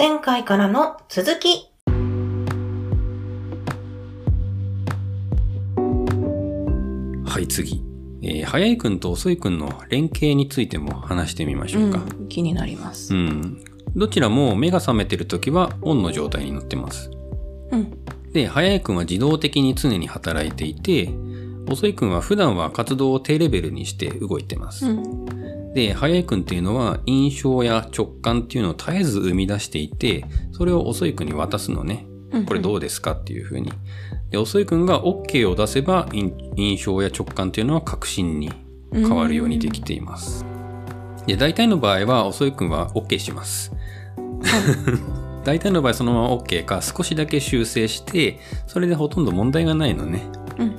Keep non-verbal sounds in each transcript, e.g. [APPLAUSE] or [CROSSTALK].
前回からの続き。はい、次。えー、早いくんと遅いくんの連携についても話してみましょうか。うん、気になります。うん。どちらも目が覚めてる時はオンの状態になってます。うん。で、早いくんは自動的に常に働いていて、遅いくんは普段は活動を低レベルにして動いてます。うん。で、早いくんっていうのは印象や直感っていうのを絶えず生み出していて、それを遅いくんに渡すのね。これどうですかっていうふうに。で、遅いくんが OK を出せば、印印象や直感っていうのは確信に変わるようにできています。で、大体の場合は遅いくんは OK します。[LAUGHS] 大体の場合そのまま OK か少しだけ修正して、それでほとんど問題がないのね。うん。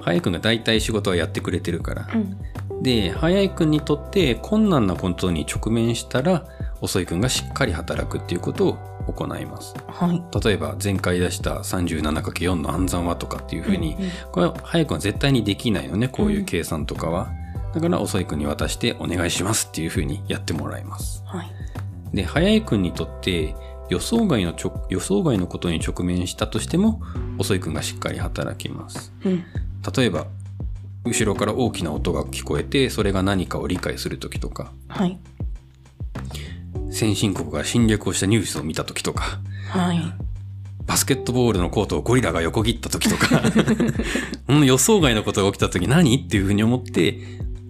早いくんが大体仕事はやってくれてるから。うん。で、早いくんにとって困難なことに直面したら、遅いくんがしっかり働くっていうことを行います。はい。例えば前回出した 37×4 の暗算はとかっていうふうに、うんうんこれは早くは絶対にできないのね、こういう計算とかは。だから遅いくんに渡してお願いしますっていうふうにやってもらいます。はい。で、早いくんにとって予想外のちょ予想外のことに直面したとしても、遅いくんがしっかり働きます。うん。例えば、後ろから大きな音が聞こえて、それが何かを理解するときとか、はい。先進国が侵略をしたニュースを見たときとか、はい。バスケットボールのコートをゴリラが横切った時とか、[LAUGHS] うん予想外のことが起きた時何？っていうふうに思って、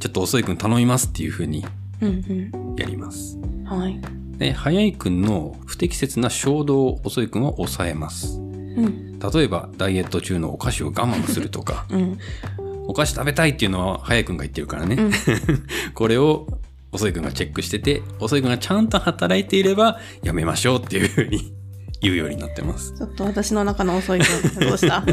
ちょっと遅いくん頼みますっていうふうにうん。やります。うん。はい。で、早いくんの不適切な衝動を遅いくんは抑えます。うん。例えば、ダイエット中のお菓子を我慢するとか、うん。お菓子食べたいっていうのは早いくんが言ってるからね。うん [LAUGHS] これを遅いくんがチェックしてて、遅いくんがちゃんと働いていればやめましょうっていうふうに [LAUGHS] 言うようになってます。ちょっと私の中の遅い分、どうした？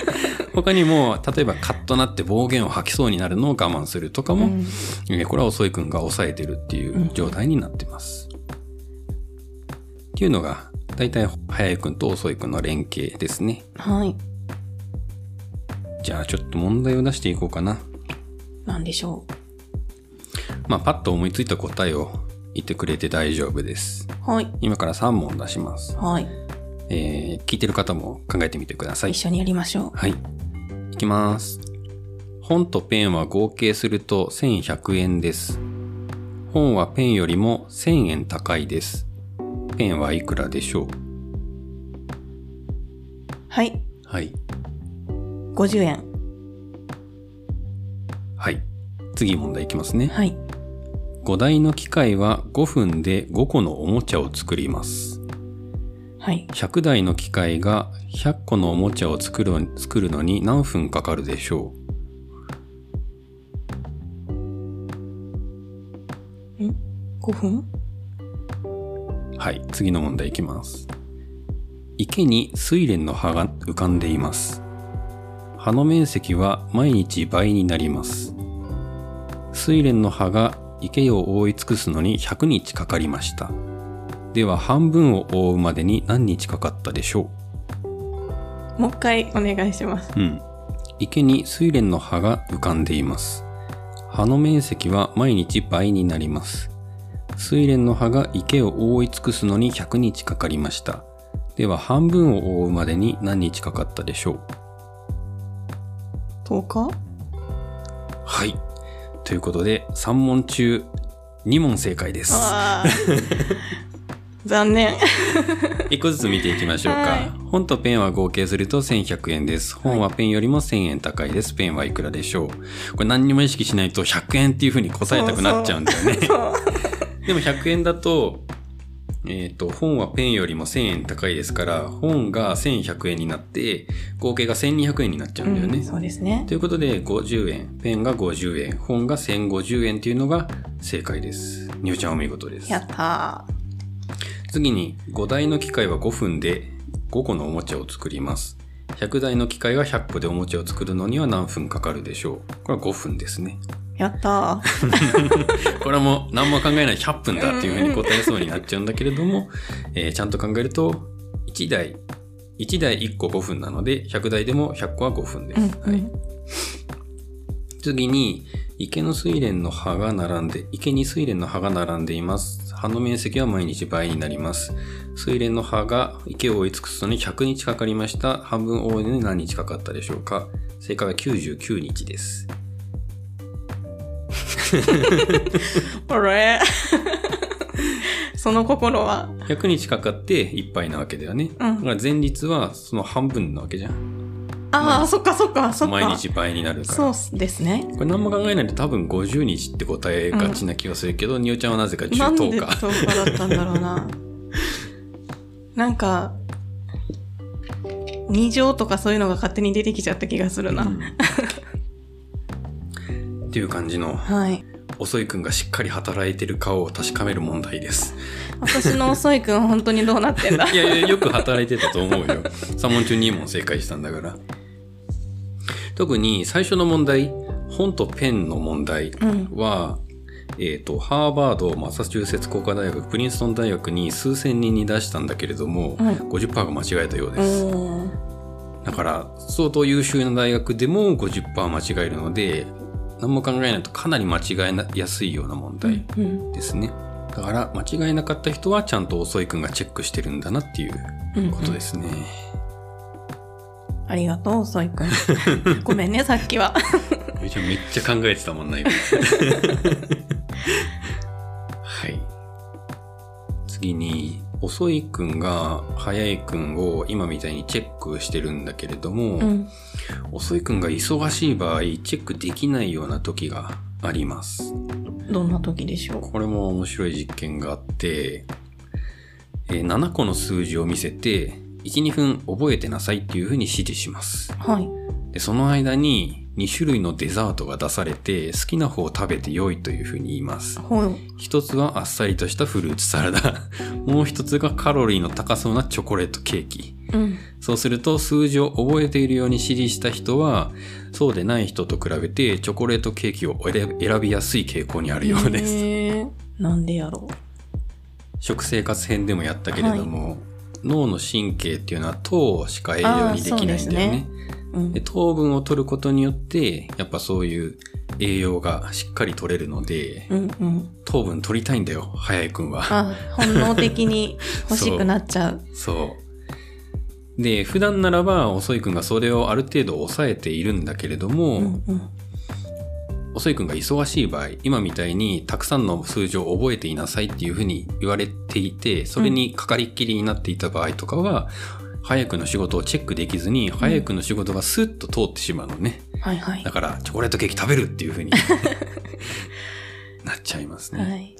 [LAUGHS] 他にも、例えばカッとなって暴言を吐きそうになるのを我慢するとかも、うんえーこれは遅いくんが抑えてるっていう状態になってます。っていうのが、だいたい早いくんと遅いくんの連携ですね。はい。じゃあちょっと問題を出していこうかな。なんでしょまあ、パッと思いついた答えを言ってくれて大丈夫です。う。はい。今から3問出します。はい。えー聞いてる方も考えてみてください一。緒にやりましょう。はい。いきます。本とペンは合計すると1100円です。本はペンよりも1000円高いです。ペンはいくらでしょう？はい。はい。50円。はい。次問題いきますね。はい。5台の機械は5分で5個のおもちゃを作ります。はい。100台の機械が100個のおもちゃを作る作るのに何分かかるでしょん ?5 分？うはい。次の問題いきます。池に睡蓮の葉が浮かんでいます。葉の面積は毎日倍になります。睡蓮の葉が池を覆い尽くすのに100日かかりました。では半分を覆うまでに何日かかったでしょもう一回お願いします。ううん。池に睡蓮の葉が浮かんでいます。葉の面積は毎日倍になります。睡蓮の葉が池を覆い尽くすのに100日かかりました。では半分を覆うまでに何日かかったでしょう？10日はい。ということで、3問中2問正解です。[LAUGHS] 残念。[LAUGHS] 1個ずつ見ていきましょうか。はい本とペンは合計すると1100円です。本はペンよりも1000円高いです。ペンはいくらでしょうこれ何にも意識しないと100円っていう風に答えたくなっちゃうんだよね。そう。[LAUGHS] でも100円だと、えっ、と、本はペンよりも1000円高いですから、本が1100円になって、合計が1200円になっちゃうんだよね。うんそうですねと。いうことで、50円、ペンが50円、本が1050円っていうのが正解です。におちゃんお見事ですや。った次に、5台の機械は5分で5個のおもちゃを作ります。100台の機械が100個でおもちゃを作るのには何分かかるでしょうこれは5分ですね。ー。やったー。[LAUGHS] これはもう何も考えない100分だっていうふうに答えそうになっちゃうんだけれども、[LAUGHS] えーちゃんと考えると、1台、1台1個5分なので、100台でも100個は5分です。うんはい、次に、池の睡蓮の葉が並んで、池に睡蓮の葉が並んでいます。葉の面積は毎日倍になります。水蓮の葉が池を追い尽くすのに100日かかりました。半分多いのに何日かかったでしょうか正解は99日です。[LAUGHS] あれ [LAUGHS] その心は？100日かかっていっぱいなわけだよね。だから前日はその半分なわけじゃん。ああ、そっかそっか、そっか。毎日倍になるから。そうですね。これ何も考えないと多分50日って答えがちな気がするけど、におちゃんはなぜかなんで10 10日。10日だったんだろうな。[LAUGHS] なんか、二乗とかそういうのが勝手に出てきちゃった気がするな。っていう感じの、はい。遅いくんがしっかり働いてる顔を確かめる問題です。私の遅いくん本当にどうなってんだ？いやいや、よく働いてたと思うよ。3問中2問正解したんだから。特に最初の問題、本とペンの問題は、えっ、と、ハーバード、マサチューセッツ工科大学、プリンストン大学に数千人に出したんだけれども、はい50%が間違えたようです。だから、相当優秀な大学でも50%間違えるので、何も考えないとかなり間違えやすいような問題うん。ですね。だから、間違えなかった人はちゃんと遅いくんがチェックしてるんだなっていううんことですね。ありがとう、遅いくん。ごめんね、さっきは。めっちゃ考えてたもんな、今。[LAUGHS] 遅いくんが早いくんを今みたいにチェックしてるんだけれども、うん。遅いくんが忙しい場合、チェックできないような時があります。どんな時でしょこれも面白い実験があって、えー7個の数字を見せて、1、2分覚えてなさいっていうふうに指示します。うはい。で、その間に2種類のデザートが出されて、好きな方を食べて良いというふうに言います。一つはあっさりとしたフルーツサラダ。[LAUGHS] もう一つがカロリーの高そうなチョコレートケーキ。うん。そうすると数字を覚えているように指示した人は、そうでない人と比べてチョコレートケーキを選びやすい傾向にあるようです。へーなんでやろ食生活編でもやったけれども、脳の神経っていうのは糖しか栄養にできないんだよね。う。うんで。糖分を取ることによって、やっぱそういう栄養がしっかり取れるので、うんうん。糖分取りたいんだよ、早いくんは。あ、本能的に [LAUGHS] 欲しくなっちゃう。そう。で、普段ならば、遅いくんがそれをある程度抑えているんだけれども、うんうん。遅いくんが忙しい場合、今みたいにたくさんの数字を覚えていなさいっていうふうに言われていて、それにかかりっきりになっていた場合とかは、早くの仕事をチェックできずに、早くの仕事がスッと通ってしまうのね。はいはいだ。から、チョコレートケーキ食べるっていうふうになっちゃいますね。[LAUGHS] はい。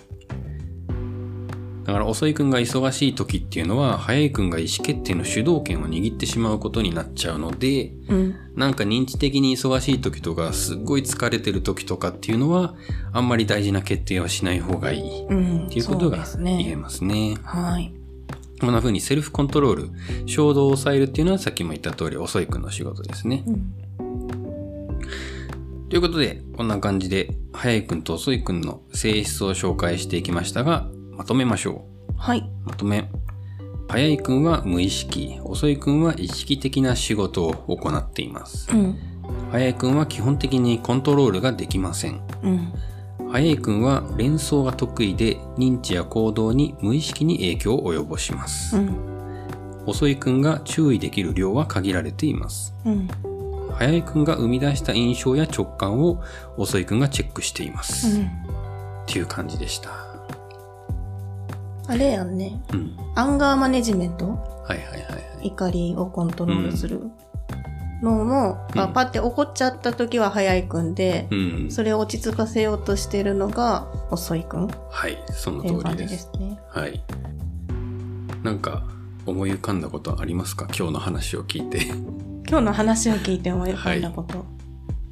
だから、遅いくんが忙しい時っていうのは、早いくんが意思決定の主導権を握ってしまうことになっちゃうので、うん。なんか認知的に忙しい時とか、すっごい疲れてる時とかっていうのは、あんまり大事な決定はしない方がいい。うん。っていうことがそうです言えね。ますね。はい。こんな風にセルフコントロール、衝動を抑えるっていうのはさっきも言った通り遅いくんの仕事ですね。うん。ということで、こんな感じで、早いくんと遅いくんの性質を紹介していきましたが、まとめましょはい。う。まとめ。早いくんは無意識、遅いくんは意識的な仕事を行っています。うん。早いくんは基本的にコントロールができません。うん。早いくんは連想が得意で認知や行動に無意識に影響を及ぼします。うん。遅いくんが注意できる量は限られています。うん。早いくんが生み出した印象や直感を遅いくんがチェックしています。っうん。ていう感じでした。あれやんね。うん。アンガーマネジメント？はいはいはいはい。怒りをコントロールするのも、うんあパって怒っちゃった時は早いくんで、うん。それを落ち着かせようとしてるのが遅いくんっはい、その通りで。ですすね。はい。なんか思い浮かんだことありますか？今日の話を聞いて。[LAUGHS] 今日の話を聞いて思い浮かんだこと。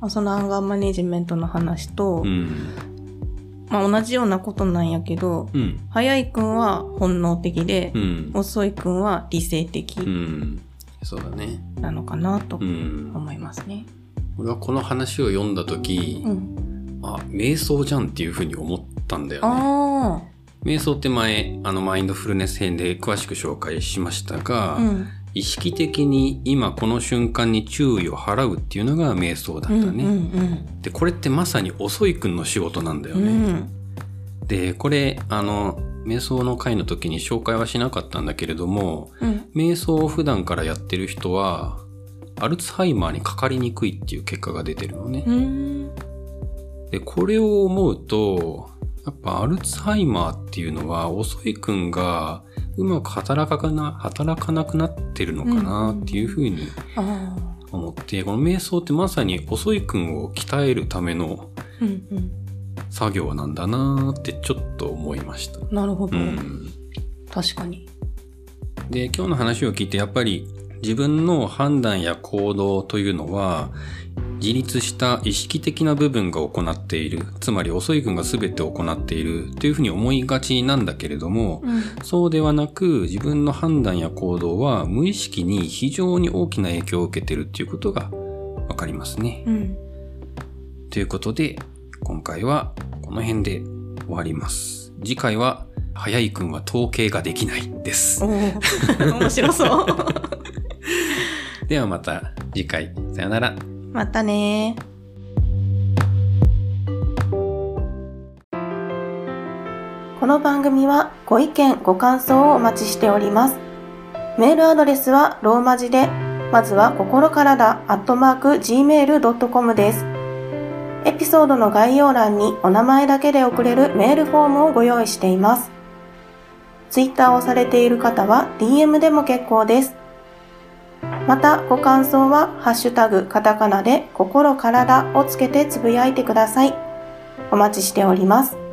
まあそのアンガーマネジメントの話と、うん。まあ同じようなことなんやけど、うん。早いくんは本能的でう、ん。遅いくんは理性的うん。そうだね。なのかなとうん。思いますね。俺はこの話を読んだ時、うん。あ、瞑想じゃんっていうふうに思ったんだよね。あ瞑想って前、あのマインドフルネス編で詳しく紹介しましたが、あ、うん。意識的に今この瞬間に注意を払うっていうのが瞑想だったね。で、これってまさに遅いくんの仕事なんだよね。ん。で、これ、あの、瞑想の回の時に紹介はしなかったんだけれども、うん、瞑想を普段からやってる人は、アルツハイマーにかかりにくいっていう結果が出てるのね。で、これを思うと、やっぱアルツハイマーっていうのは、遅い君がうまく働かな、働かなくなってるのかなっていうふうに思って、この瞑想ってまさに遅い君を鍛えるための作業なんだなってちょっと思いました。なるほど。うん、確かに。で、今日の話を聞いてやっぱり自分の判断や行動というのは自立した意識的な部分が行っている。つまり遅い軍が全て行っているというふうに思いがちなんだけれども、うん、そうではなく自分の判断や行動は無意識に非常に大きな影響を受けているっていうことがわかりますね。うん、ということで、今回はこの辺で終わります。次回は、早い君は統計ができないです。[LAUGHS] 面白そう。[LAUGHS] ではまた次回。さよなら。またねこの番組はご意見、ご感想をお待ちしております。メールアドレスはローマ字で、まずは心からだ、アットマーク、gmail.com です。エピソードの概要欄にお名前だけで送れるメールフォームをご用意しています。ツイッターをされている方は DM でも結構です。また、ご感想は、ハッシュタグ、カタカナで、心体をつけてつぶやいてください。お待ちしております。